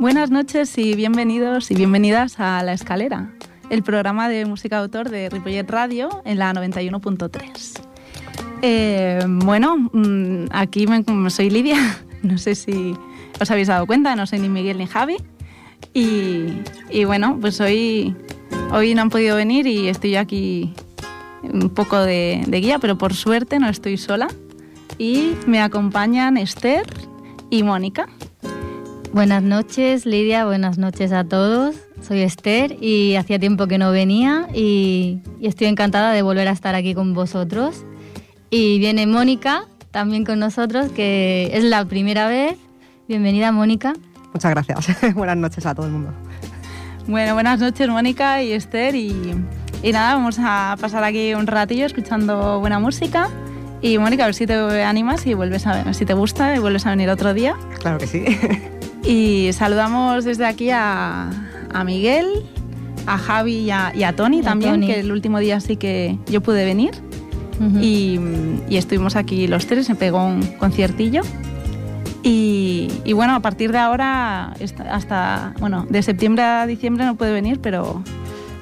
Buenas noches y bienvenidos y bienvenidas a La Escalera, el programa de música autor de Ripollet Radio en la 91.3. Eh, bueno, mm, aquí soy Lidia, no sé si os habéis dado cuenta, no soy ni Miguel ni Javi. Y, bueno, pues hoy, hoy no han podido venir y estoy aquí un poco de guía, pero por suerte no estoy sola. Y me acompañan Esther y Mónica. Buenas noches, Lidia, buenas noches a todos. Soy Esther y hacía tiempo que no venía y, estoy encantada de volver a estar aquí con vosotros. Y viene Mónica también con nosotros, que es la primera vez. Bienvenida, Mónica. Muchas gracias. buenas noches a todo el mundo. Bueno, buenas noches, Mónica y Esther. Y, y nada, vamos a pasar aquí un ratillo escuchando buena música. Y Mónica, a ver si te animas y vuelves a ver, si te gusta y vuelves a venir otro día. Claro que sí. Y saludamos desde aquí a, Miguel, a Javi y a, Tony también, que el último día sí que yo pude venir. y, estuvimos aquí los tres, se pegó un conciertillo. Y, bueno, a partir de ahora, hasta, bueno, de septiembre a diciembre no puede venir, pero,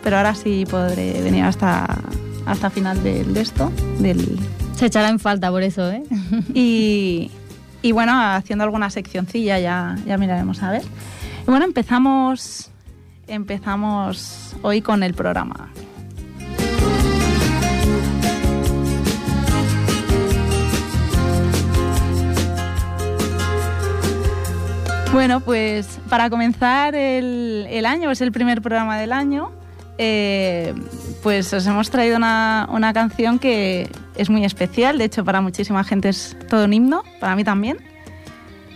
pero ahora sí podré venir hasta, hasta final de, de esto. Del... Se echará en falta por eso, ¿eh? Y, y bueno, haciendo alguna seccioncilla ya, ya miraremos a ver. Y bueno, empezamos, empezamos hoy con el programa. Bueno, pues para comenzar el, año, es el primer programa del año, eh, pues os hemos traído una, una, canción que es muy especial, de hecho para muchísima gente es todo un himno, para mí también.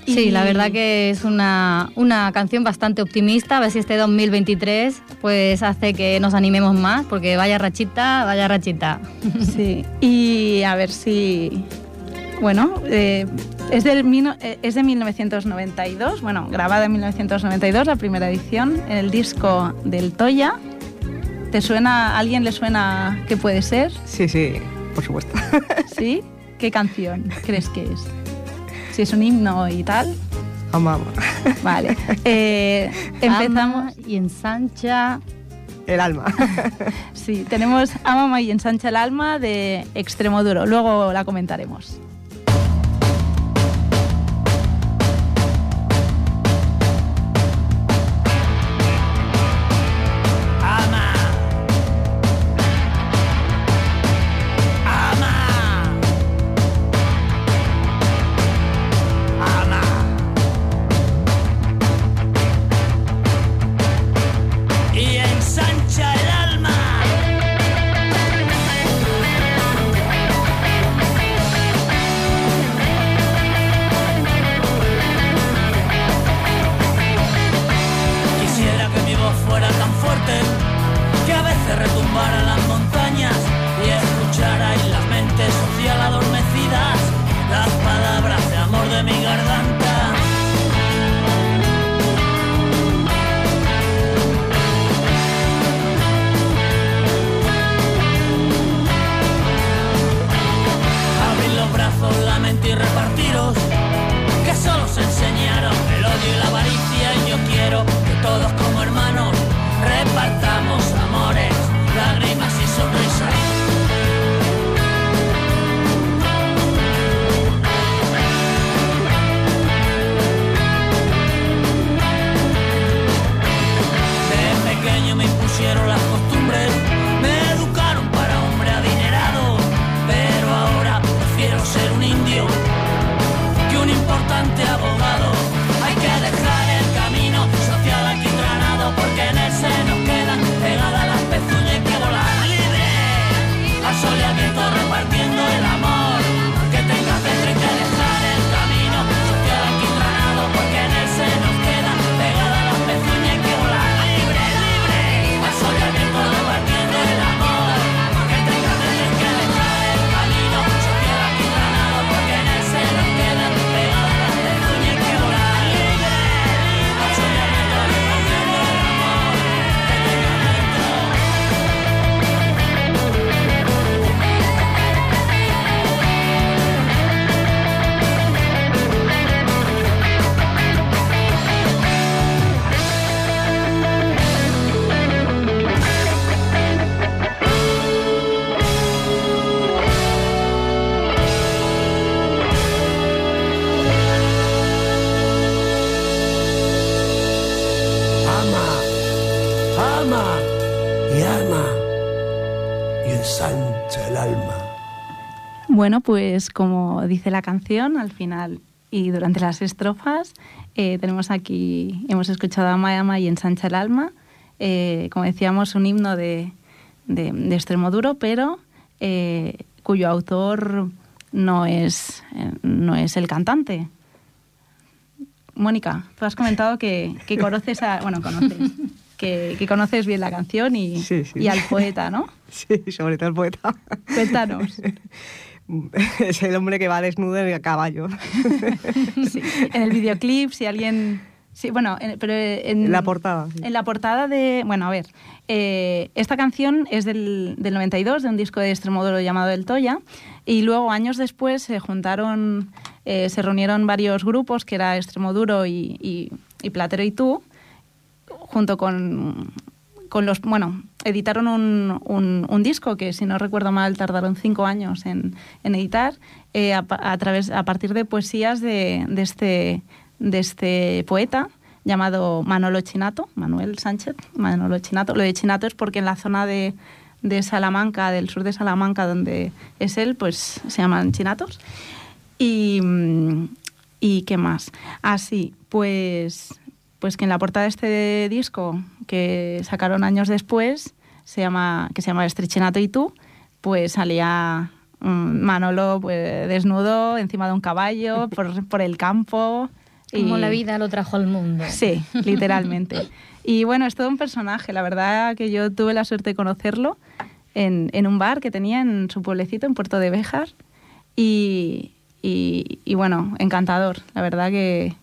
Sí, la verdad que es una, una, canción bastante optimista, a ver si este 2023 pues hace que nos animemos más, porque vaya rachita, vaya rachita. Sí, y a ver si... Bueno, eh, es, del, eh, es de 1992, bueno, grabada en 1992, la primera edición, en el disco del Toya, ¿Te suena, a alguien le suena que puede ser? Sí, sí, por supuesto. ¿Sí? ¿Qué canción crees que es? Si es un himno y tal. Amamos. Vale. Eh, empezamos. y ensancha. El alma. sí, tenemos Amama y ensancha el alma de Extremo Duro. Luego la comentaremos. Pues como dice la canción, al final y durante las estrofas eh, tenemos aquí, hemos escuchado a Mayama y ensancha el alma, eh, como decíamos, un himno de, de, de extremo duro, pero eh, cuyo autor no es, no es el cantante. Mónica, tú has comentado que, que conoces a, bueno, conoces, que, que conoces bien la canción y, Sí, sí. y al poeta, ¿no? Sí, sobre todo el poeta. Cuéntanos. Es el hombre que va desnudo en el caballo. Sí, En el videoclip, si alguien... Sí, bueno, en- pero en, En la portada, sí. En la portada de... Bueno, a ver, eh, esta canción es del, del 92, de un disco de Extremoduro llamado El Toya, y luego años después se juntaron, eh, se reunieron varios grupos, que era Extremoduro y, y, y Platero y tú, junto con, con los... Bueno, editaron un, un- disco que, si no recuerdo mal, tardaron cinco años en, en editar, eh, a, través, a partir de poesías de, de este, de este poeta llamado Manolo Chinato, Manuel Sánchez, Manolo Chinato. Lo de Chinato es porque en la zona de, de Salamanca, del sur de Salamanca, donde es él, pues se llaman chinatos. Y, mm, ¿y qué más? Así, pues, pues que en la portada de este disco que sacaron años después, se llama, que se llama Estrechinato y tú, pues salía mm, Manolo pues, desnudo encima de un caballo por, por el campo. Como y- la vida lo trajo al mundo. Sí, literalmente. Y bueno, es todo un personaje. La verdad que yo tuve la suerte de conocerlo en, en un bar que tenía en su pueblecito, en Puerto de Béjar. Y, y- y bueno, encantador. La verdad que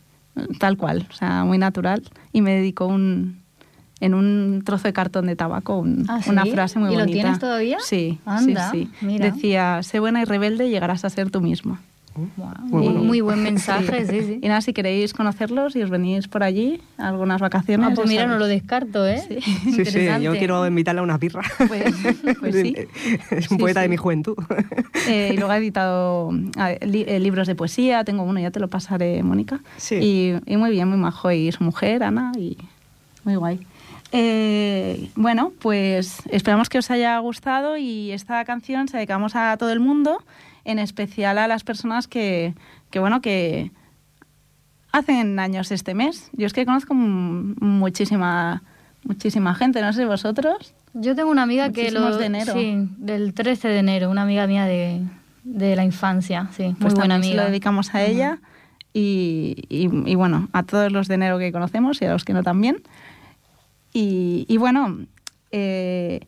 tal cual, o sea, muy natural. Y me dedicó un, en un trozo de cartón de tabaco un- ¿Ah, sí? una frase muy ¿Y lo bonita. tienes todavía? Sí, Anda, sí, sí. mira. Decía, sé buena y rebelde y llegarás a ser tú misma. Guau, Muy bueno. Muy buen mensaje, sí, sí. Y nada, si queréis conocerlos y os venís por allí, a algunas vacaciones. Ah, pues mira, no lo descarto, ¿eh? Sí. Sí, sí, yo quiero invitarle a una birra. Pues, pues sí. Es un Sí, poeta sí. de mi juventud. Eh, y luego he editado a ver, li- eh, libros de poesía, tengo uno, ya te lo pasaré, Mónica. Sí. Y, y muy bien, muy majo. Y su mujer, Ana, y muy guay. Eh, bueno, pues esperamos que os haya gustado y esta canción se dedicamos a todo el mundo, en especial a las personas que, que bueno, que hacen años este mes. Yo es que conozco muchísima, muchísima gente, no sé vosotros. Yo tengo una amiga que lo... de enero. Sí, del 13 de enero, una amiga mía de, de la infancia, sí, muy Pues buena amiga. Se lo dedicamos a ella y, y- y bueno, a todos los de enero que conocemos y a los que no también. Y, y bueno, eh,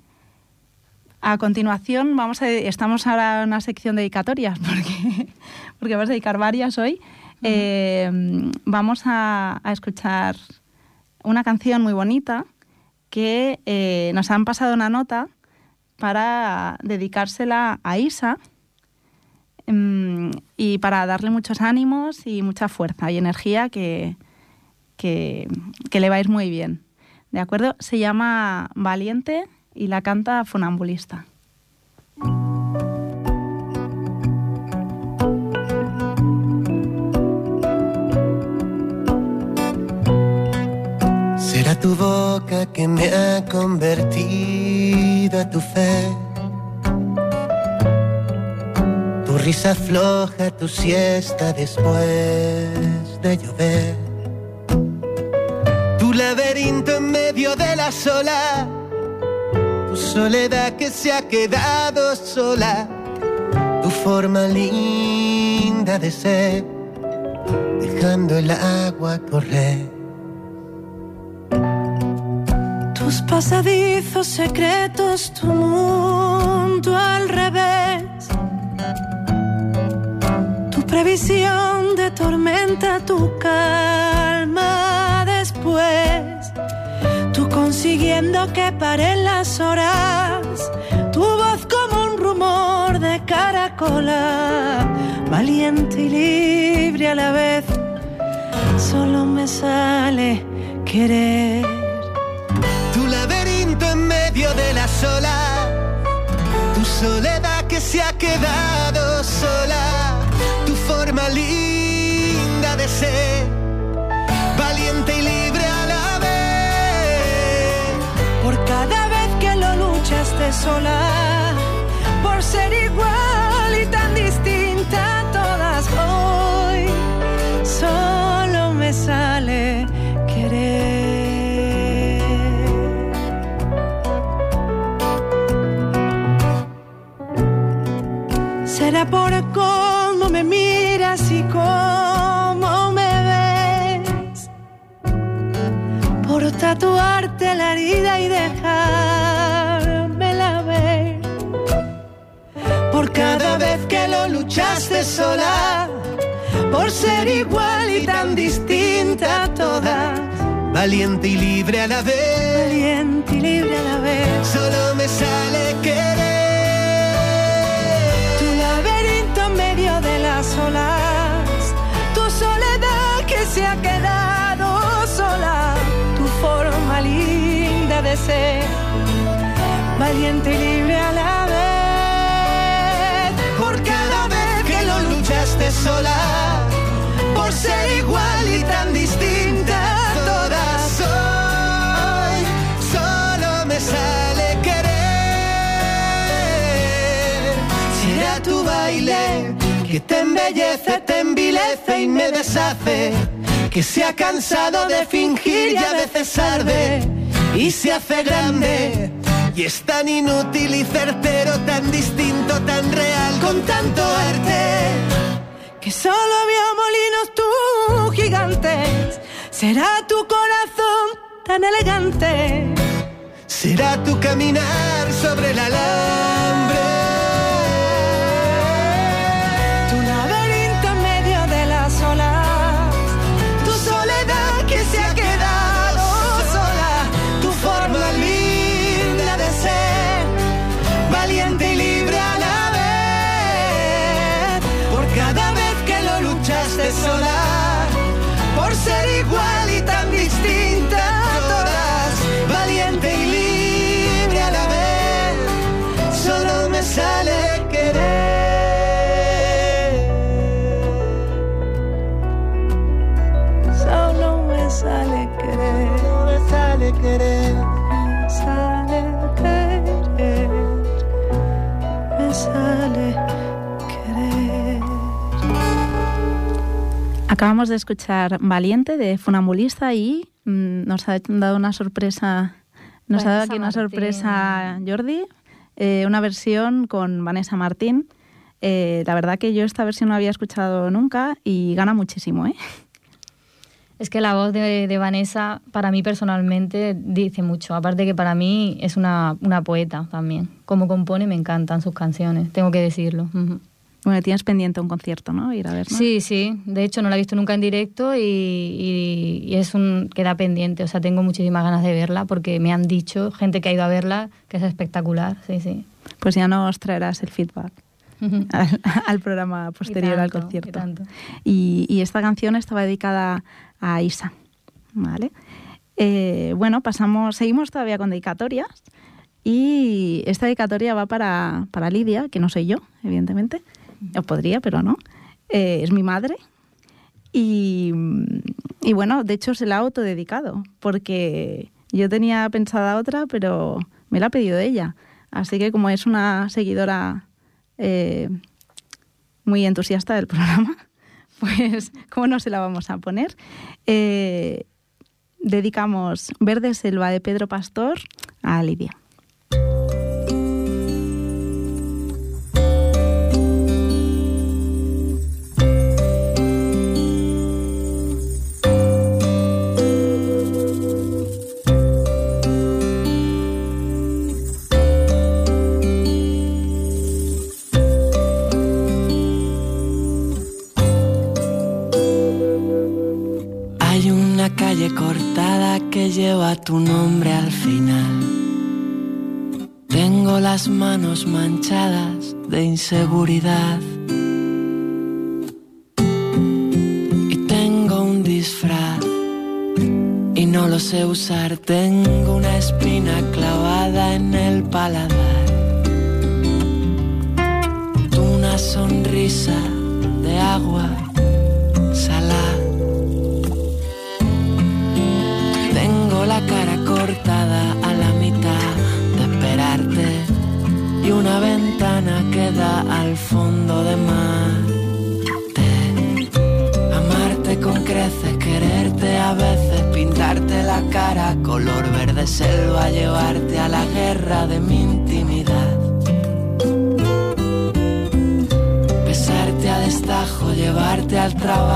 a continuación vamos a, estamos ahora en una sección de dedicatorias porque, porque vamos a dedicar varias hoy. Eh, vamos a, a escuchar una canción muy bonita que eh, nos han pasado una nota para dedicársela a Isa mm, y para darle muchos ánimos y mucha fuerza y energía que, que, que le va a ir muy bien. ¿De acuerdo? Se llama Valiente y la canta Funambulista. Será tu boca que me ha convertido a tu fe. Tu risa floja, tu siesta después de llover. Tu laberinto en medio de la sola. Tu soledad que se ha quedado sola. Tu forma linda de ser. Dejando el agua correr. Tus pasadizos secretos, tu mundo al revés. Tu previsión de tormenta, tu calma consiguiendo que paren las horas. Tu voz como un rumor de caracola. Valiente y libre a la vez. Solo me sale querer. Tu laberinto en medio de la sola, tu soledad que se ha quedado sola, tu forma linda de ser, sola, por ser igual y tan distinta a todas. Hoy solo me sale querer. Será por cómo me miras y cómo me ves. Por tatuarte la herida y dejármela que lo luchaste sola. Por ser igual y tan distinta a todas. Valiente y libre a la vez. Valiente y libre a la vez. Solo me sale querer. Tu laberinto en medio de las olas, tu soledad que se ha quedado sola, tu forma linda de ser, valiente y libre a la vez. Sola. Por ser igual y tan distinta todas. Hoy solo me sale querer. Será tu baile que te embellece, te envilece y me deshace. Que se ha cansado de fingir y a veces arde y se hace grande. Y es tan inútil y certero, tan distinto, tan real, con tanto arte. Que solo vio molinos tú gigantes. Será tu corazón tan elegante. Será tu caminar sobre el alambre. Sale querer. Me sale querer. Me sale querer. Me sale querer. Acabamos de escuchar Valiente de Funambulista y mm, nos ha dado una sorpresa. Nos ha dado aquí una Martín. sorpresa Jordi, eh, una versión con Vanessa Martín. Eh, la verdad que yo esta versión no había escuchado nunca y gana muchísimo, ¿eh? Es que la voz de, de Vanessa, para mí personalmente, dice mucho. Aparte que para mí es una, una poeta también. Como compone, me encantan sus canciones, tengo que decirlo. Ujú. Bueno, tienes pendiente un concierto, ¿no? Ir a ver. Sí, sí. De hecho, no la he visto nunca en directo y, y- y es un queda pendiente. O sea, tengo muchísimas ganas de verla porque me han dicho, gente que ha ido a verla, que es espectacular. Sí, sí. Pues ya nos traerás el feedback al, al programa posterior al tanto, concierto. y esta canción estaba dedicada a Isa, ¿vale? Eh, bueno, pasamos, seguimos todavía con dedicatorias y esta dedicatoria va para, para Lidia, que no soy yo, evidentemente, o podría, pero no. Eh, es mi madre y, y bueno, de hecho se la ha autodedicado porque yo tenía pensada otra, pero me la ha pedido ella. Así que como es una seguidora eh, muy entusiasta del programa, pues cómo no se la vamos a poner. Eh, dedicamos Verde Selva de Pedro Pastor a Lidia. Manchadas de inseguridad. Y tengo un disfraz y no lo sé usar. Tengo una espina clavada en el paladar. Una sonrisa color verde selva, llevarte a la guerra de mi intimidad. Besarte a destajo, llevarte al trabajo,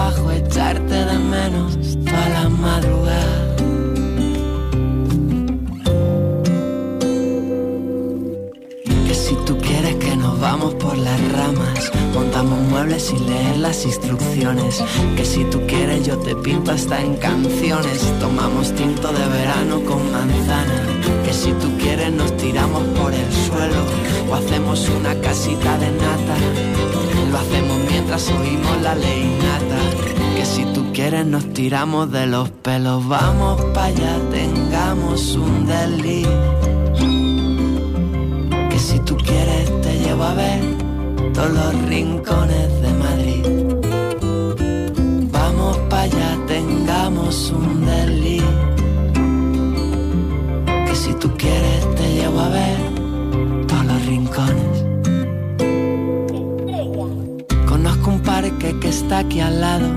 sin leer las instrucciones. Que si tú quieres yo te pinto hasta en canciones, tomamos tinto de verano con manzana. Que si tú quieres nos tiramos por el suelo o hacemos una casita de nata. Lo hacemos mientras oímos la ley nata. Que si tú quieres nos tiramos de los pelos, vamos para allá, tengamos un delito que si tú quieres te llevo a ver todos los rincones de Madrid. Vamos para allá, tengamos un delí. Que si tú quieres te llevo a ver todos los rincones. Conozco un parque que está aquí al lado.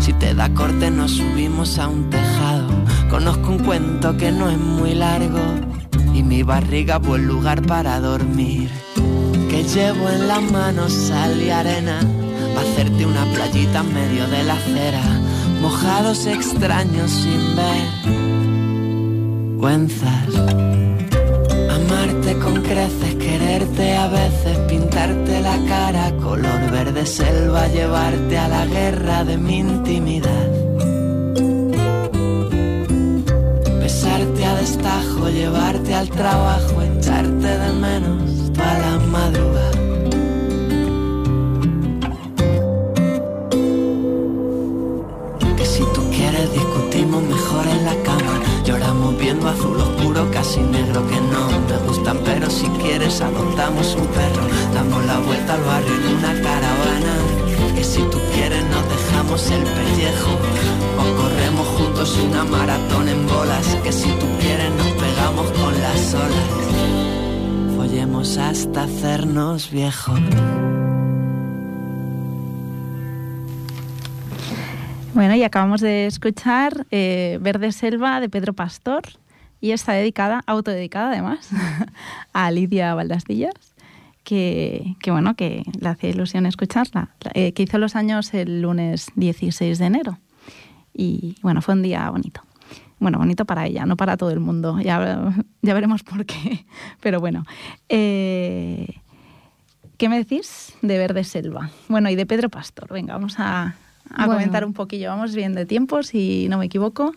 Si te da corte nos subimos a un tejado. Conozco un cuento que no es muy largo y mi barriga buen lugar para dormir. Que llevo en las manos sal y arena para hacerte una playita en medio de la acera. Mojados extraños sin vergüenzas. Amarte con creces, quererte a veces, pintarte la cara color verde selva, llevarte a la guerra de mi intimidad. Besarte a destajo, llevarte al trabajo, echarte de menos Que si tú quieres discutimos mejor en la cama. Lloramos viendo azul oscuro, casi negro que no me gustan, pero si quieres adoptamos un perro. Damos la vuelta al barrio en una caravana. Que si tú quieres nos dejamos el pellejo o corremos juntos una maratón en bolas. Que si tú quieres nos pegamos con las olas. Hasta hacernos viejos. Bueno, y acabamos de escuchar eh, Verde Selva de Pedro Pastor y está dedicada, autodedicada además, a Lidia Valdastillas, que, que bueno, que le hace ilusión escucharla, eh, que hizo los años el lunes 16 de enero. Y bueno, fue un día bonito. Bueno, bonito para ella, no para todo el mundo. Ya, ya veremos por qué. Pero bueno. Eh, ¿Qué me decís de Verde Selva? Bueno, y de Pedro Pastor. Venga, vamos a, a Bueno. comentar un poquillo. Vamos bien de tiempo, si no me equivoco.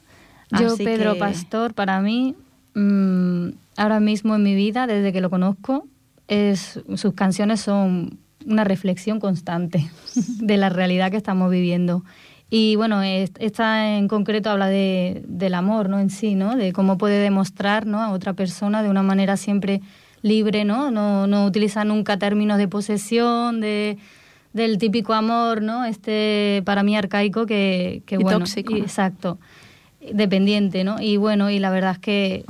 Yo, Así Pedro que- Pastor, para mí, mm, ahora mismo en mi vida, desde que lo conozco, es, sus canciones son una reflexión constante de la realidad que estamos viviendo. Y bueno, es- esta en concreto habla de, del amor, ¿no? En sí, ¿no? De cómo puede demostrar, ¿no? A otra persona de una manera siempre libre, ¿no? No, no utiliza nunca términos de posesión, de del típico amor, ¿no? Este para mí arcaico que, que Y bueno, tóxico, exacto dependiente, ¿no? Y bueno, y la verdad es que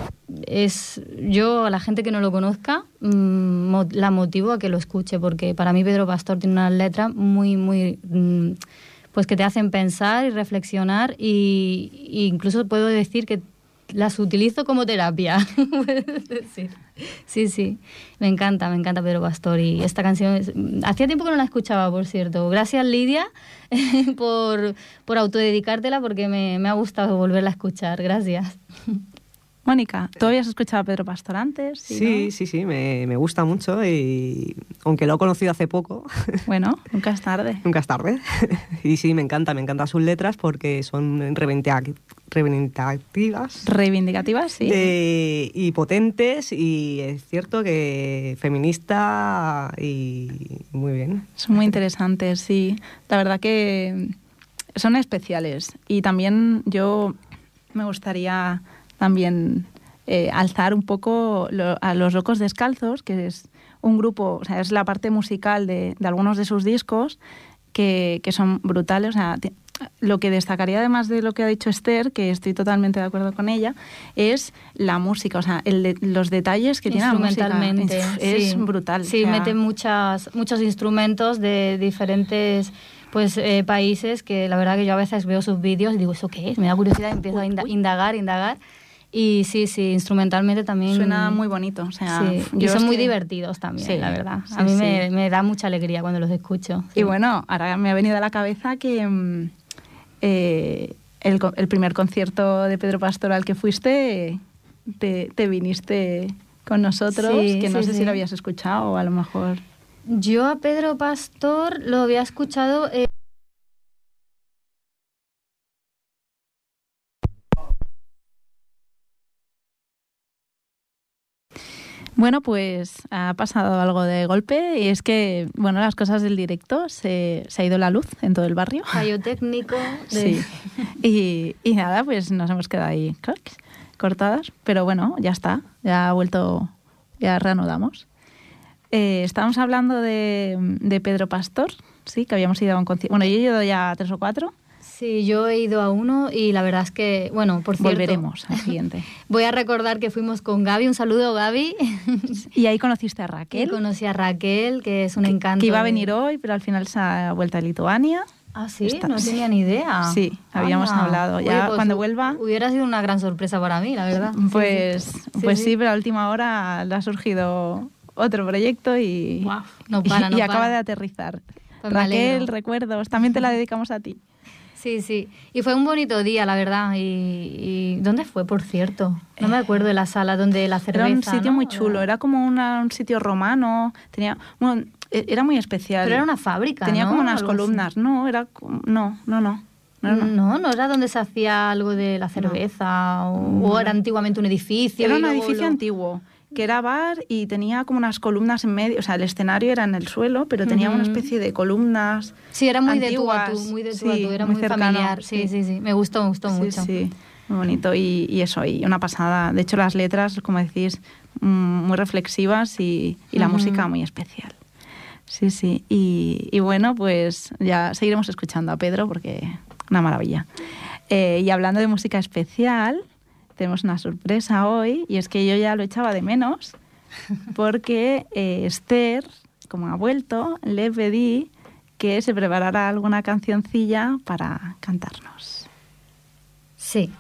es yo a la gente que no lo conozca mm, mo- la motivo a que lo escuche porque para mí Pedro Pastor tiene unas letras muy muy mm, pues que te hacen pensar y reflexionar y, incluso puedo decir que las utilizo como terapia. Sí, sí, me encanta, me encanta Pedro Pastor y esta canción hacía tiempo que no la escuchaba, por cierto. Gracias Lidia por, por autodedicártela porque me, me ha gustado volverla a escuchar. Gracias. Mónica, ¿tú habías escuchado a Pedro Pastor antes? Sí, no? sí, sí, me, me gusta mucho y aunque lo he conocido hace poco, Bueno, nunca es tarde. nunca es tarde. y sí, me encanta, me encantan sus letras porque son reivindica- reivindicativas Reivindicativas, sí. eh, y potentes y es cierto que feminista y muy bien. Son muy interesantes, sí. La verdad que son especiales. Y también yo me gustaría también eh, alzar un poco lo- a Los Locos Descalzos, que es un grupo, o sea, es la parte musical de, de algunos de sus discos que, que son brutales. O sea, ti- lo que destacaría además de lo que ha dicho Esther, que estoy totalmente de acuerdo con ella, es la música, o sea, el de- los detalles que tiene la música. Instrumentalmente, Es sí. brutal. Sí, o sea, mete muchas, muchos instrumentos de diferentes pues eh, países que la verdad que yo a veces veo sus vídeos y digo, ¿eso qué es? Me da curiosidad y empiezo a inda- indagar, indagar. Y sí, sí, instrumentalmente también... Suena muy bonito, o sea, Sí, y son muy que- divertidos también, Sí, la verdad. sí, a mí me, me da mucha alegría cuando los escucho. Y bueno, ahora me ha venido a la cabeza que mm, eh, el, el primer concierto de Pedro Pastor al que fuiste, te, te viniste con nosotros, que no sé si lo habías escuchado o a lo mejor... Yo a Pedro Pastor lo había escuchado... eh, Bueno, pues ha pasado algo de golpe y es que, bueno, las cosas del directo se, se ha ido la luz en todo el barrio. fallo técnico de... Sí. Y, y nada, pues nos hemos quedado ahí clac, cortadas, pero bueno, ya está, ya ha vuelto, ya reanudamos. Eh, estábamos hablando de, de Pedro Pastor, sí, que habíamos ido a un concierto. Bueno, yo he ido ya a tres o cuatro. Sí, yo he ido a uno y la verdad es que, bueno, por cierto, Volveremos al siguiente. Voy a recordar que fuimos con Gaby. Un saludo, Gaby. Y ahí conociste a Que Raquel, conocí a Raquel, que es un encanto. que iba a venir hoy, pero al final se ha vuelto a Lituania. Ah, sí, Está- no tenía ni idea. Sí, habíamos hablado. Oye, Ya pues, cuando vuelva- Hubiera sido una gran sorpresa para mí, la verdad. Pues sí. pues Sí, pero a última hora le ha surgido otro proyecto y, no para, y no acaba para. de aterrizar. Pues Raquel, recuerdos, también te la dedicamos a ti. Sí, sí. Y fue un bonito día, la verdad. Y, y- ¿Dónde fue, por cierto? No me acuerdo de la sala donde la cerveza. Era un sitio ¿no? muy chulo, era como una- un sitio romano, tenía, bueno, e- era muy especial. Pero era una fábrica, Tenía ¿no? como unas Algo así. columnas, no, era no, no, no. no, No, no era donde se hacía algo de la cerveza o, o era antiguamente un edificio. Era un edificio lo- antiguo que era bar y tenía como unas columnas en medio, o sea, el escenario era en el suelo, pero tenía una especie de columnas. Sí, era muy de tú a antiguas. tú, muy de tú a Sí, tú, era muy muy, cercano, familiar. Sí, sí. sí, sí, me gustó, me gustó Sí, mucho. sí, muy bonito y, y eso, y una pasada. De hecho, las letras, como decís, mm, muy reflexivas y, y la música muy especial. Sí, sí. Y, y bueno, pues ya seguiremos escuchando a Pedro porque una maravilla. Eh, y hablando de música especial, tenemos una sorpresa hoy y es que yo ya lo echaba de menos porque eh, Esther, como ha vuelto, le pedí que se preparara alguna cancioncilla para cantarnos. Sí,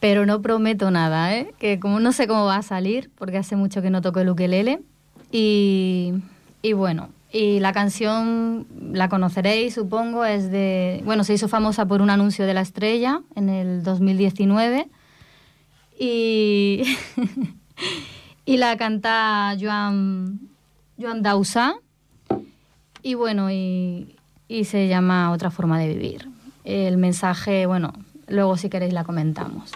pero no prometo nada, ¿eh? Que como no sé cómo va a salir, porque hace mucho que no toco el ukelele. Y, y bueno, y la canción la conoceréis, supongo, es de... Bueno, se hizo famosa por un anuncio de la estrella en el 2019. Y, y la canta Joan, Joan. Y bueno, y, y se llama Otra forma de vivir. El mensaje, bueno, luego si queréis la comentamos.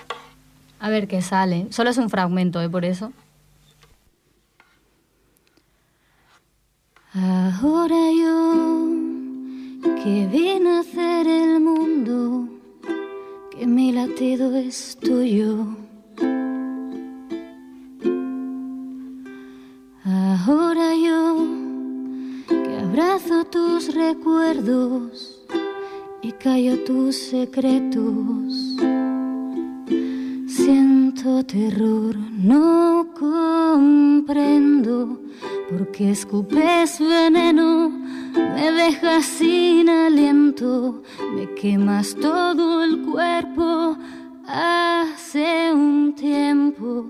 A ver qué sale. Solo es un fragmento, ¿eh? Por eso. Ahora yo, que vine a hacer el mundo, que mi latido es tuyo. Ahora yo, que abrazo tus recuerdos y callo tus secretos. Siento terror, no comprendo por qué escupes veneno, me dejas sin aliento, me quemas todo el cuerpo. Hace un tiempo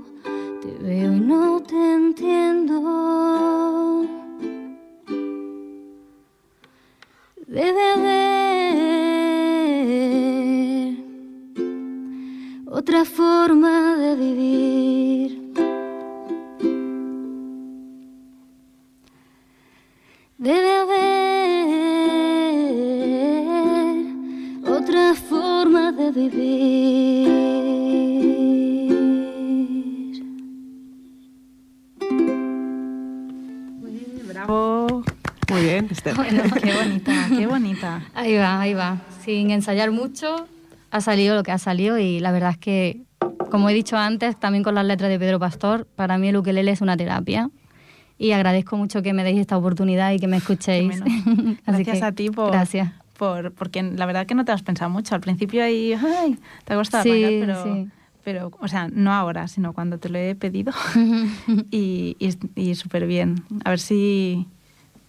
te veo y no te entiendo. Debe haber otra forma de vivir. Debe haber otra forma de vivir. Esther. qué bonita, qué bonita. Ahí va, ahí va. Sin ensayar mucho, ha salido lo que ha salido y la verdad es que, como he dicho antes, también con las letras de Pedro Pastor, para mí el ukelele es una terapia. Y agradezco mucho que me deis esta oportunidad y que me escuchéis. Así Gracias que, a ti por, Gracias. por, porque la verdad que no te has pensado mucho. Al principio ahí, ay, te ha costado Sí, arrancar, pero, sí. pero, o sea, no ahora, sino cuando te lo he pedido. y y, y súper bien. A ver si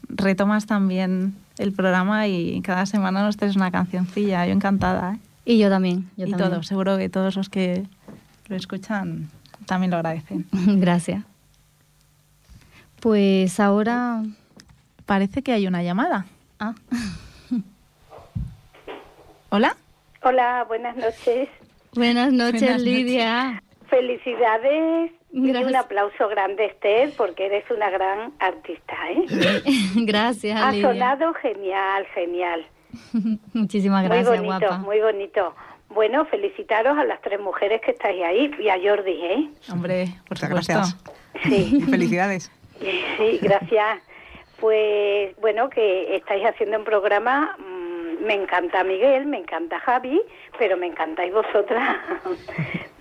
retomas también el programa y cada semana nos traes una cancioncilla. Yo encantada, ¿eh? Y yo también. Yo y también. todos, seguro que todos los que lo escuchan también lo agradecen. Gracias. Pues ahora. Parece que hay una llamada. Ah, ¿Hola? Hola, buenas noches. buenas noches, Buenas noches. Lidia. Y un aplauso grande, Esther, porque eres una gran artista, ¿eh? Gracias, Ha Lidia. sonado genial, genial. Muchísimas gracias, muy bonito, guapa. muy bonito. Bueno, felicitaros a las tres mujeres que estáis ahí y a Jordi, ¿eh? Hombre, por Muchas supuesto. gracias. Sí, Felicidades. sí, gracias. Pues bueno, que estáis haciendo un programa, mm, me encanta Miguel, me encanta Javi, pero me encantáis vosotras,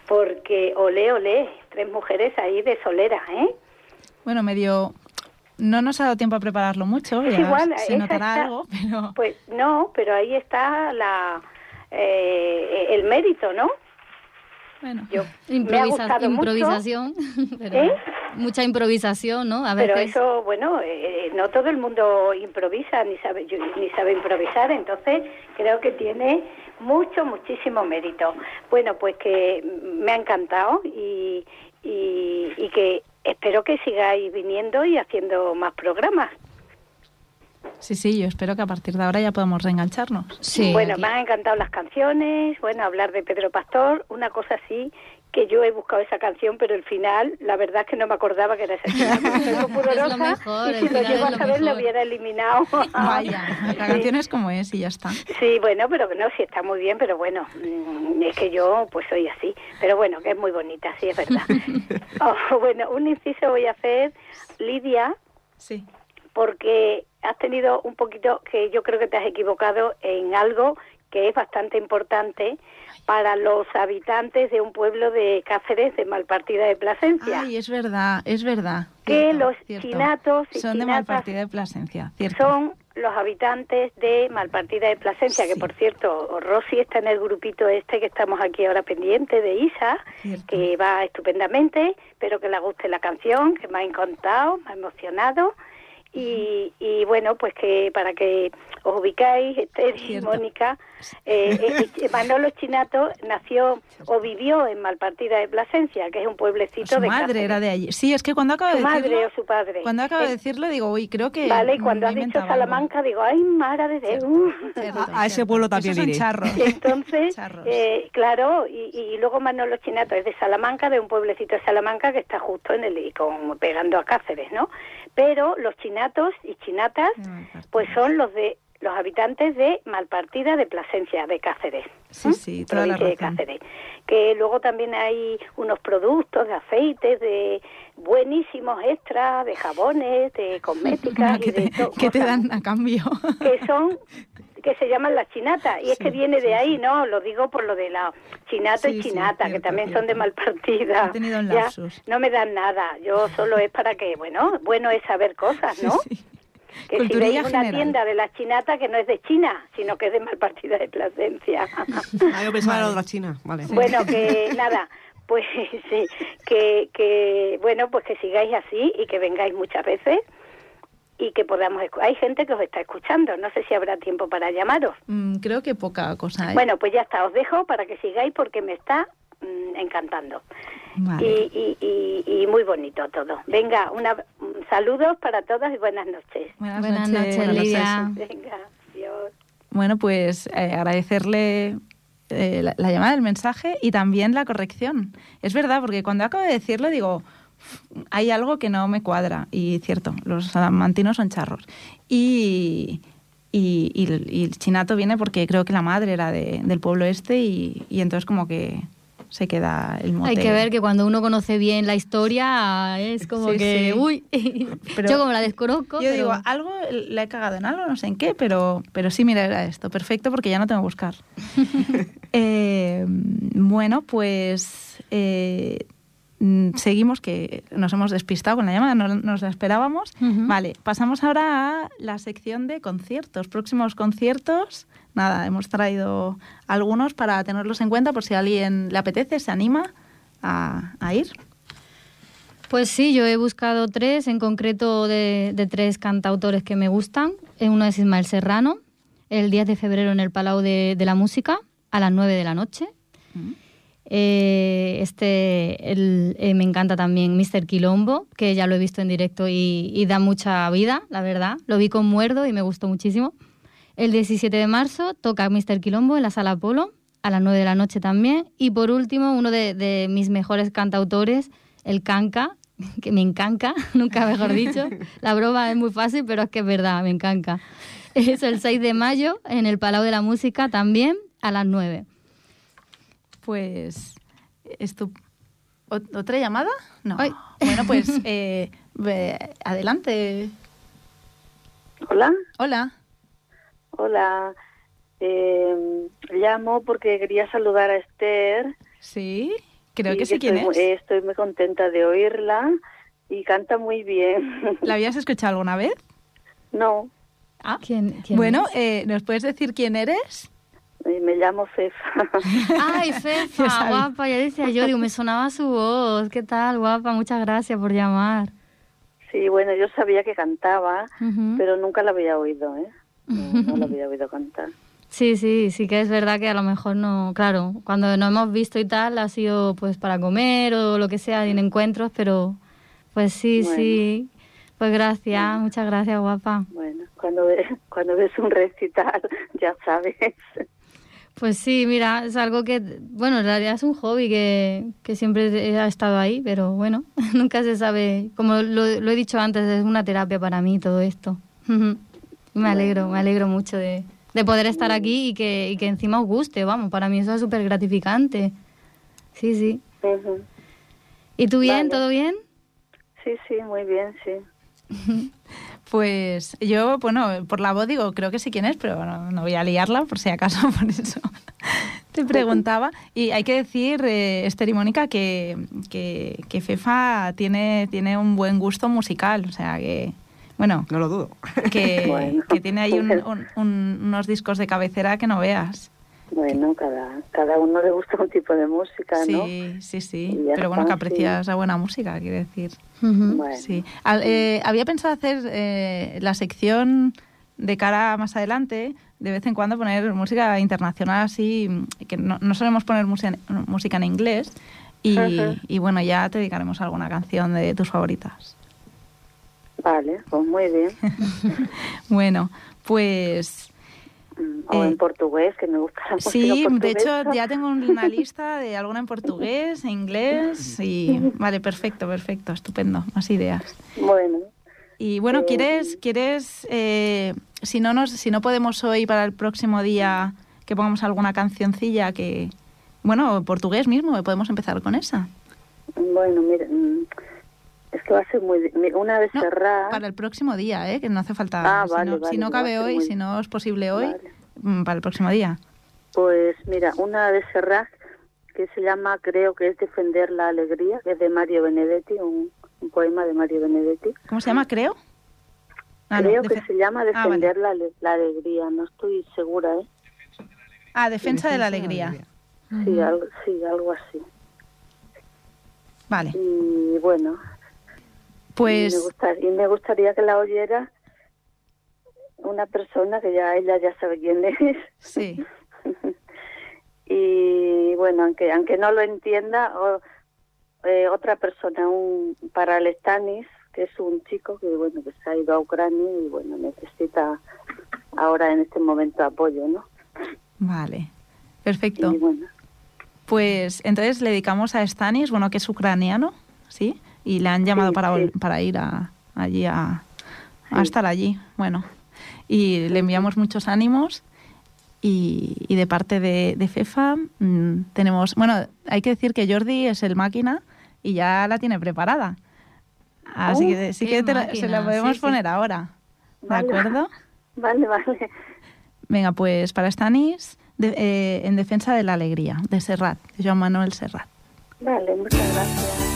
porque olé, olé, tres mujeres ahí de solera, ¿eh? Bueno, medio... No nos ha dado tiempo a prepararlo mucho, Es ya igual, se notará está- algo, pero... Pues no, pero ahí está la eh, el mérito, ¿no? Bueno, Yo me ha Improvisa- improvisación. pero ¿Eh? Mucha improvisación, ¿no? A pero veces. eso, bueno, eh, no todo el mundo improvisa ni sabe yo- ni sabe improvisar, entonces creo que tiene mucho, muchísimo mérito. Bueno, pues que me ha encantado y, y, y que espero que sigáis viniendo y haciendo más programas. sí, sí, yo espero que a partir de ahora ya podamos reengancharnos. Sí, bueno, aquí. me han encantado las canciones, bueno, hablar de Pedro Pastor, una cosa así que yo he buscado esa canción, pero el final, la verdad es que no me acordaba que era ese final. porque soy muy pudorosa, Es lo mejor, y si lo llego a lo saber, lo mejor. hubiera eliminado. Vaya, la Sí. canción es como es y ya está. Sí, bueno, pero no, sí está muy bien, pero bueno, mm, es que yo pues soy así. Pero bueno, que es muy bonita, sí, es verdad. Oh, bueno, un inciso voy a hacer, Lidia, Sí. porque has tenido un poquito, que yo creo que te has equivocado en algo que es bastante importante para los habitantes de un pueblo de Cáceres de Malpartida de Plasencia. Ay, es verdad, es verdad. Que Cierto, los cierto. chinatos y Son de Malpartida de Plasencia, cierto. son los habitantes de Malpartida de Plasencia, que por cierto, Rosy está en el grupito este que estamos aquí ahora pendiente de Isa, Cierto. que va estupendamente, espero que le guste la canción, que me ha encantado, me ha emocionado. Y, y bueno, pues que para que os ubicáis, Esther y Cierto. Mónica, eh, eh, eh, Manolo Chinato nació o vivió en Malpartida de Plasencia, que es un pueblecito Su de madre Cáceres. era de allí. Sí, es que cuando acabo Su de madre decirlo... o su padre. Cuando acabo de Eh, decirlo digo, uy, creo que... Vale, y cuando has dicho algo. Salamanca, digo, ay, madre de Dios. A- a ese pueblo también Esos son iré. charros. Y entonces, Charros. eh, claro, y, y luego Manolo Chinato es de Salamanca, de un pueblecito de Salamanca que está justo en el, y con, pegando a Cáceres, ¿no? Pero los chinatos y chinatas, Malpartida. pues son los de los habitantes de Malpartida de Plasencia, de Cáceres. Sí, ¿m? sí, toda la provincia de razón. Cáceres. Que luego también hay unos productos de aceites, de buenísimos extras, de jabones, de cosméticas que y de te, que te dan a cambio. que son que se llaman las chinatas y es Sí, que viene sí, de ahí sí. no lo digo por lo de la chinato Sí, y sí, chinata que cierto, también son de mal partida He tenido un Ya, lapsus. no me dan nada yo solo es para que bueno bueno es saber cosas no Sí, sí. que si veis una general. tienda de la chinata que no es de China sino que es de mal partida de Plasencia Ah, yo pensaba en la otra china. Vale. bueno que nada pues sí que que bueno pues que sigáis así y que vengáis muchas veces y que podamos escu- hay gente que os está escuchando no sé si habrá tiempo para llamaros Mm, creo que poca cosa. ¿eh? bueno, pues ya está, os dejo para que sigáis porque me está mm, encantando. Vale. Y, y, y, y muy bonito todo. Venga, una, mm, saludos para todas y buenas noches. Buenas, Buenas noches, noches, Lidia. Venga, adiós. Bueno, pues eh, agradecerle eh, la, la llamada, el mensaje y también la corrección. Es verdad, porque cuando acabo de decirlo digo, hay algo que no me cuadra. Y cierto, los salamantinos son charros. Y, y, y el- y el chinato viene porque creo que la madre era de- del pueblo este y, y entonces como que se queda el mote. Hay que ver que cuando uno conoce bien la historia es como Sí, que, sí. uy, Pero yo como la desconozco. Yo pero- digo, algo le he cagado en algo, no sé en qué, pero, pero sí, mira, era esto. Perfecto, porque ya no tengo que buscar. Eh, bueno, pues eh, seguimos, que nos hemos despistado con la llamada, no nos la esperábamos. Vale, pasamos ahora a la sección de conciertos, próximos conciertos. Nada, hemos traído algunos para tenerlos en cuenta por si a alguien le apetece, se anima a, a ir. Pues sí, yo he buscado tres, en concreto de, de tres cantautores que me gustan. Eh, Uno es Ismael Serrano, el 10 de febrero en el Palau de, de la Música, a las 9 de la noche. Eh, este el- eh, me encanta también Mr. Quilombo, que ya lo he visto en directo y, y da mucha vida, la verdad. Lo vi con Muerdo y me gustó muchísimo. El 17 de marzo toca Mr. Quilombo en la Sala Polo, a las 9 de la noche también. Y por último, uno de, de mis mejores cantautores, el Canca, que me encanta, nunca mejor dicho. La broma es muy fácil, pero es que es verdad, me encanta. Es el 6 de mayo en el Palau de la Música también, a las 9. Pues, ¿ot- ¿otra llamada? No. Ay. Bueno, pues eh, adelante. Hola, Hola. hola. Eh, llamo porque quería saludar a Esther. Sí, creo que sé quién estoy, es. muy- estoy muy contenta de oírla y canta muy bien. ¿La habías escuchado alguna vez? no, Ah. ¿Quién, quién Bueno, eh, ¿nos puedes decir quién eres? Me llamo Fefa. Ay, Ya Fefa, sabía. guapa, ya decía yo, digo, me sonaba su voz. ¿Qué tal, guapa? Muchas gracias por llamar. sí, bueno, yo sabía que cantaba, Ujú. pero nunca la había oído, ¿eh? No, no la había oído cantar. Sí, sí, sí que es verdad que a lo mejor no, claro, cuando nos hemos visto y tal ha sido pues para comer o lo que sea en encuentros, pero pues sí, Bueno. sí, pues gracias, muchas gracias, guapa. Bueno, cuando ves, cuando ves un recital, ya sabes. Pues sí, mira, es algo que, bueno, en realidad es un hobby que, que siempre ha estado ahí, pero bueno, nunca se sabe, como lo, lo he dicho antes, es una terapia para mí todo esto. me alegro, me alegro mucho de, de poder estar aquí y que, y que encima os guste, vamos, para mí eso es súper gratificante. Sí, sí. ¿Y tú bien? Vale. ¿Todo bien? Sí, sí, muy bien, sí. Pues yo, bueno, por la voz digo, creo que sí quién es, pero no, no voy a liarla por si acaso, por eso te preguntaba. Y hay que decir, eh, Esther y Mónica, que, que, que Fefa tiene, tiene un buen gusto musical, o sea que, bueno, No lo dudo. que, Bueno. que tiene ahí un- un- un- unos discos de cabecera que no veas. Bueno, cada, cada uno le gusta un tipo de música, ¿no? Sí, sí, sí. Pero bueno, que aprecias la buena música, quiero decir. Bueno, Sí. Al- eh, había pensado hacer eh, la sección de cara a más adelante, de vez en cuando poner música internacional así, que no, no solemos poner música, música en inglés. Y, y bueno, ya te dedicaremos a alguna canción de tus favoritas. vale, pues muy bien. Bueno, pues O Eh, en portugués, que me gusta la música sí, de hecho ya tengo una lista de alguna en portugués, en inglés y vale, perfecto, perfecto, estupendo, más ideas. Bueno, Y bueno, Eh, ¿quieres, quieres eh, si no nos, si no podemos hoy para el próximo día que pongamos alguna cancioncilla que, bueno, portugués mismo, podemos empezar con esa. bueno, mira, mm, que va a ser muy... Una de No, Serrat... Para el próximo día, ¿eh? que no hace falta. Ah, si, vale, no, vale, si no no cabe hoy, muy- si no es posible hoy, Vale. mm, para el próximo día. Pues mira, una de Serrat que se llama, creo que es Defender la Alegría, que es de Mario Benedetti, un, un poema de Mario Benedetti. ¿Cómo se llama? Creo. Ah, no, creo que defe- se llama Ah, vale. Defender la, la Alegría, no estoy segura, ¿eh? Ah, Defensa de la Alegría. Sí, algo, sí, algo así. Vale, Y bueno, y me, pues y me gustaría que la oyera una persona que ya ella ya sabe quién es. sí. y bueno, aunque aunque no lo entienda, o- eh, otra persona, un para el Stanis, que es un chico que bueno que se ha ido a Ucrania y bueno necesita ahora en este momento apoyo, ¿no? Vale, perfecto. Y bueno, Pues entonces le dedicamos a Stanis, bueno, que es ucraniano, ¿sí? Y le han llamado Sí, para, sí. para ir a, allí a, a estar allí. Bueno, y le enviamos muchos ánimos. Y, y de parte de, de FEFA mm, tenemos, bueno, hay que decir que Jordi es el máquina y ya la tiene preparada. Así que sí que te la- se la podemos sí. poner ahora. ¿De Vale. acuerdo? vale, vale. Venga, pues para Stanis, de- eh, en defensa de la alegría, de Serrat, de Joan Manuel Serrat. Vale, muchas gracias.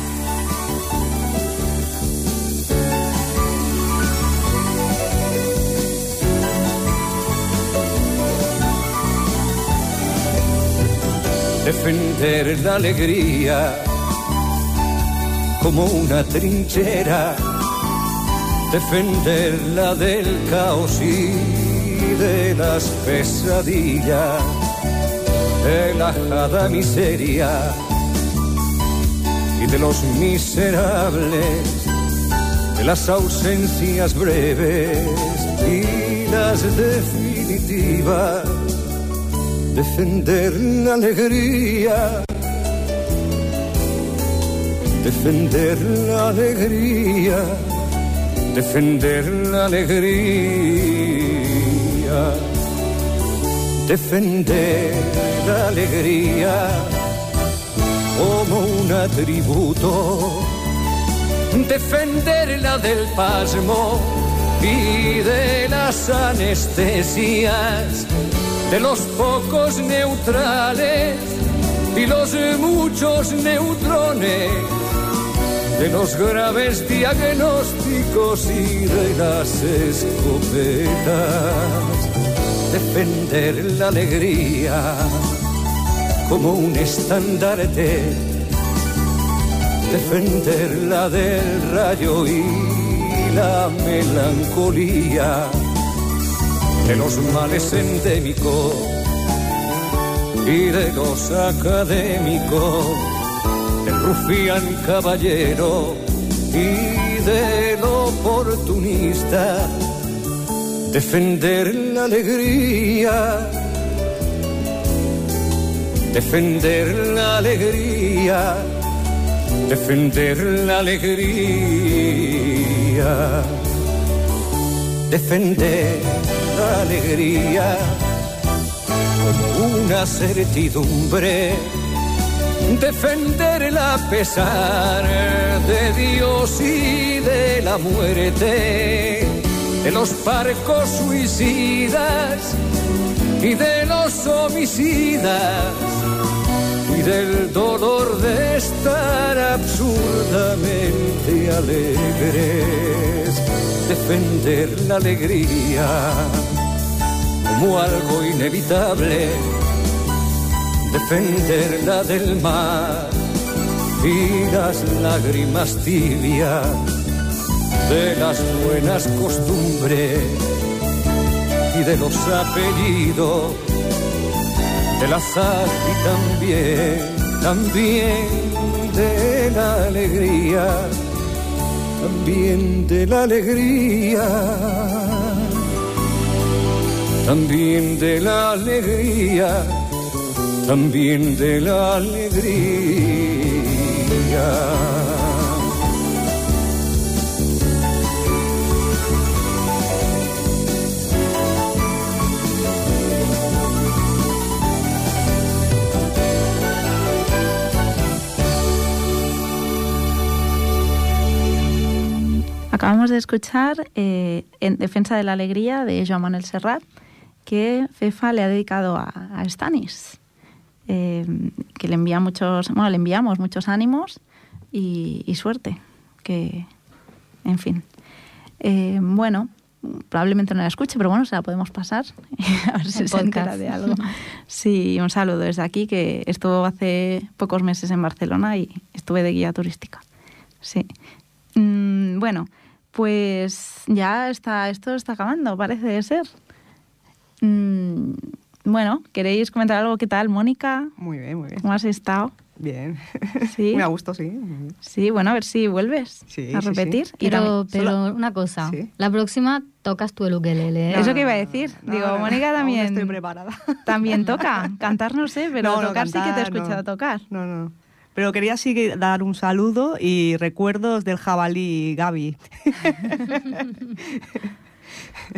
Defender la alegría como una trinchera, defenderla del caos y de las pesadillas, de la jada miseria y de los miserables, de las ausencias breves y las definitivas, defender la alegría. Defender la alegría, defender la alegría, defender la alegría. Como un atributo, defenderla del pasmo y de las anestesias, de los pocos neutrales y los muchos neutrones de los graves diagnósticos y de las escopetas, defender la alegría como un estandarte, defenderla del rayo y la melancolía de los males endémicos y de los académicos del rufián caballero y del oportunista, defender la alegría, defender la alegría, defender la alegría, defender alegría como una certidumbre defenderla a pesar de Dios y de la muerte, de los parcos suicidas y de los homicidas y del dolor de estar absurdamente alegres, defender la alegría como algo inevitable defenderla del mar y las lágrimas tibias de las buenas costumbres y de los apellidos del azar y también, también de la alegría, también de la alegría, también de la alegría también de la alegría. Acabamos de escuchar eh, En Defensa de la Alegría de Joan Manuel Serrat, que FEFA le ha dedicado a, a Stanis. Eh, que le envía muchos, bueno, le enviamos muchos ánimos y, y suerte. Que, en fin. Eh, bueno, probablemente no la escuche, pero bueno, se la podemos pasar a ver si El se entera de algo. Sí, un saludo desde aquí, que estuvo hace pocos meses en Barcelona y estuve de guía turística. Sí. Mm, bueno, pues ya está, esto está acabando, parece ser. Mm, bueno, ¿queréis comentar algo? ¿Qué tal, Mónica? Muy bien, muy bien. ¿Cómo has estado? Bien. Sí. Me a gusto, sí. muy. Sí, bueno, a ver si vuelves Sí, a repetir. sí. Pero, también- pero una cosa, Sí. la próxima tocas tú el ukelele, ¿eh? Eso que iba a decir. No, Digo, no, Mónica aún también. estoy preparada. También toca. Cantar no sé, pero No, no, tocar sí que te he escuchado tocar. No, no. Pero quería sí dar un saludo y recuerdos del jabalí Gaby.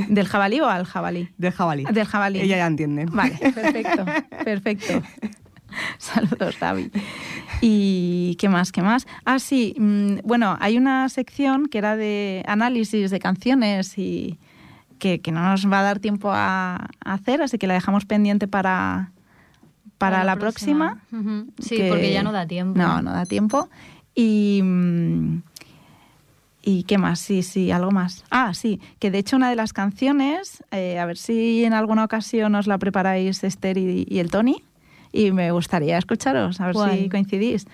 ¿Del jabalí o al jabalí? Del jabalí. Del jabalí. Ella ya entiende. Vale, perfecto, perfecto. Saludos, David. ¿Y qué más? ¿Qué más? Ah, sí, mm, bueno, hay una sección que era de análisis de canciones y que, que no nos va a dar tiempo a, a hacer, así que la dejamos pendiente para, para, la, próxima. Ujú. Sí, que- porque ya no da tiempo. No, no da tiempo. Y, mm, ¿Y qué más? Sí, sí, algo más. Ah, sí, que de hecho una de las canciones, eh, a ver si en alguna ocasión os la preparáis Esther y, y el Tony, y me gustaría escucharos, a ver ¿Cuál? si coincidís.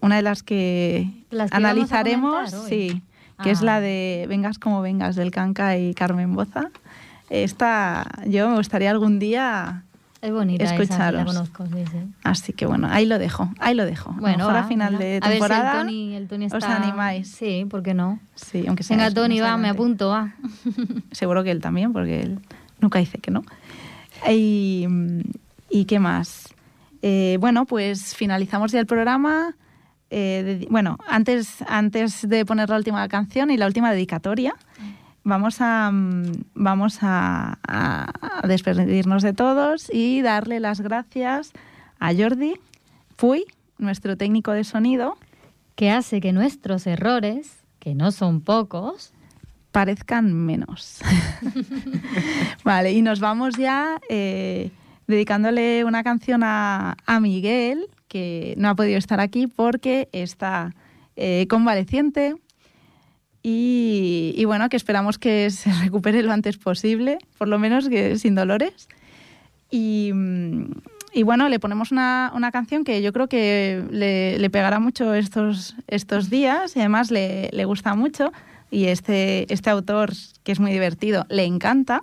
Una de las que ¿Las que analizaremos, sí, que es Ah. la de Vengas como vengas del Canca y Carmen Boza. Esta yo me gustaría algún día Es bonita esa, Escucharos. la conozco, sí, sí. Así que bueno, ahí lo dejo, ahí lo dejo. Bueno, mejor va, a final de A ver si el temporada Tony- el Tony os animáis. Sí, ¿por qué no? Sí, aunque sea Venga, Tony, va, me apunto, va. Seguro que él también, porque él nunca dice que no. Y, ¿y qué más? Eh, bueno, pues finalizamos ya el programa. Eh, de- bueno, antes, antes de poner la última canción y la última dedicatoria, vamos a, mm, vamos a, despedirnos de todos y darle las gracias a Jordi Puy, nuestro técnico de sonido, Que hace que nuestros errores, que no son pocos, parezcan menos. vale, y nos vamos ya eh, dedicándole una canción a, a Miguel, que no ha podido estar aquí porque está eh, convaleciente. Y, bueno, que esperamos que se recupere lo antes posible, por lo menos sin dolores. Y, bueno, le ponemos una, canción que yo creo que le, pegará mucho estos, días y además le, gusta mucho. Y este, este autor, que es muy divertido, le encanta,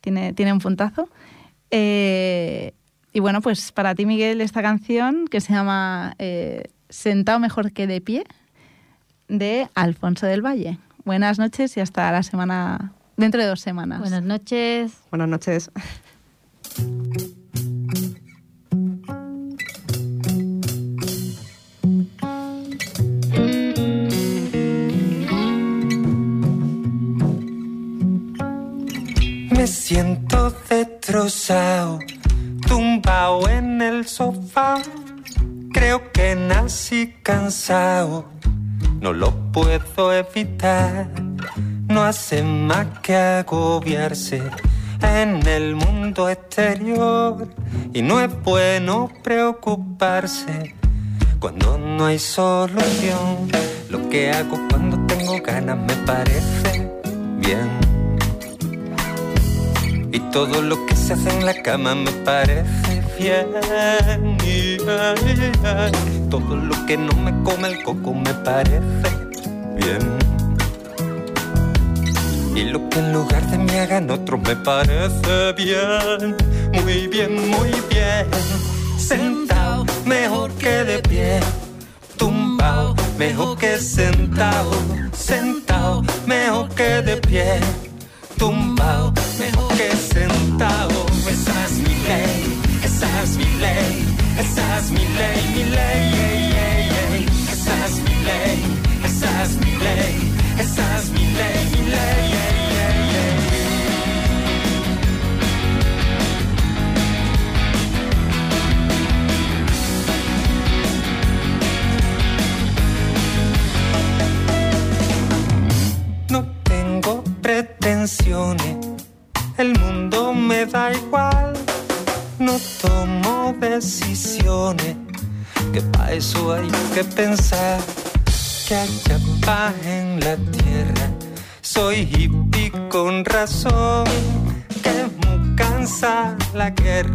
tiene, tiene un puntazo. Eh, y bueno, pues para ti, Miguel, esta canción que se llama eh, Sentado mejor que de pie, de Alfonso del Valle. Buenas noches y hasta la semana, dentro de dos semanas. buenas noches. Buenas noches. Me siento destrozado, tumbado en el sofá. Creo que nací cansado, no lo puedo evitar. No hace más que agobiarse en el mundo exterior. Y no es bueno preocuparse cuando no hay solución. Lo que hago cuando tengo ganas me parece bien. Y todo lo que se hace en la cama me parece bien. Y, ay, ay, todo lo que no me come el coco me parece bien. Y lo que en lugar de me hagan otros me parece bien. Muy bien, muy bien. Sentado, mejor que de pie. Tumbado, mejor que sentado. Sentado, mejor que de pie tumbado, mejor que sentado. Esa es mi ley, esa es mi ley, esa es mi ley, mi ley. ey, ey, ey. Esa es mi ley, esa es mi ley, esa es mi ley, mi ley. ey, ey, ey. No tengo pretensiones, el mundo me da igual. No tomo decisiones, que para eso hay que pensar. Que haya paz en la tierra, soy hippie con razón. Que es muy cansa la guerra,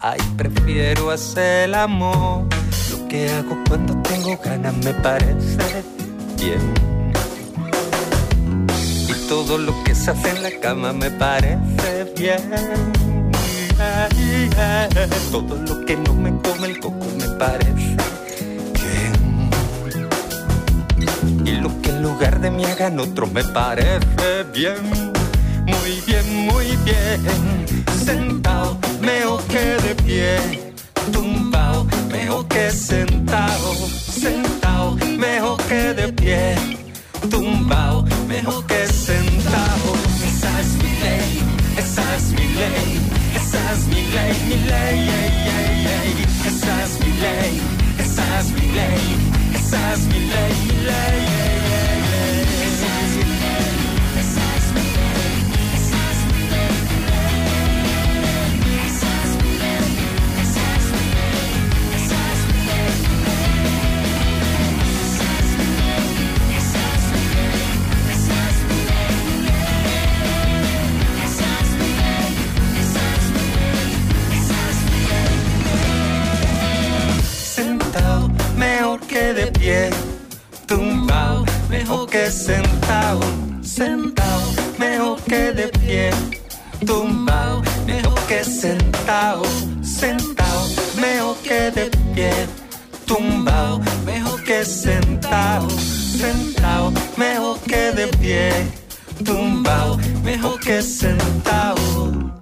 ay, prefiero hacer el amor. Lo que hago cuando tengo ganas me parece bien. Y todo lo que se hace en la cama me parece bien. Todo lo que no me come el coco me parece bien. Y lo que en lugar de me hagan otros me parece bien. Muy bien, muy bien. Sentado, mejor que de pie. Tumbado, mejor que sentado. Sentado, mejor que de pie tumbado, mejor que sentado. Esa es mi ley, esa es mi ley, esa es mi ley, mi ley. ey, ey, ey. Esa es mi ley, esa es mi ley, esa es mi. Pie, tumbao, mejor que sentado, sentado, mejor que de pie, tumbao, mejor que sentado, sentado, mejor que de pie, tumbao, mejor que sentado, sentado, mejor que de pie, tumbao, mejor que sentado.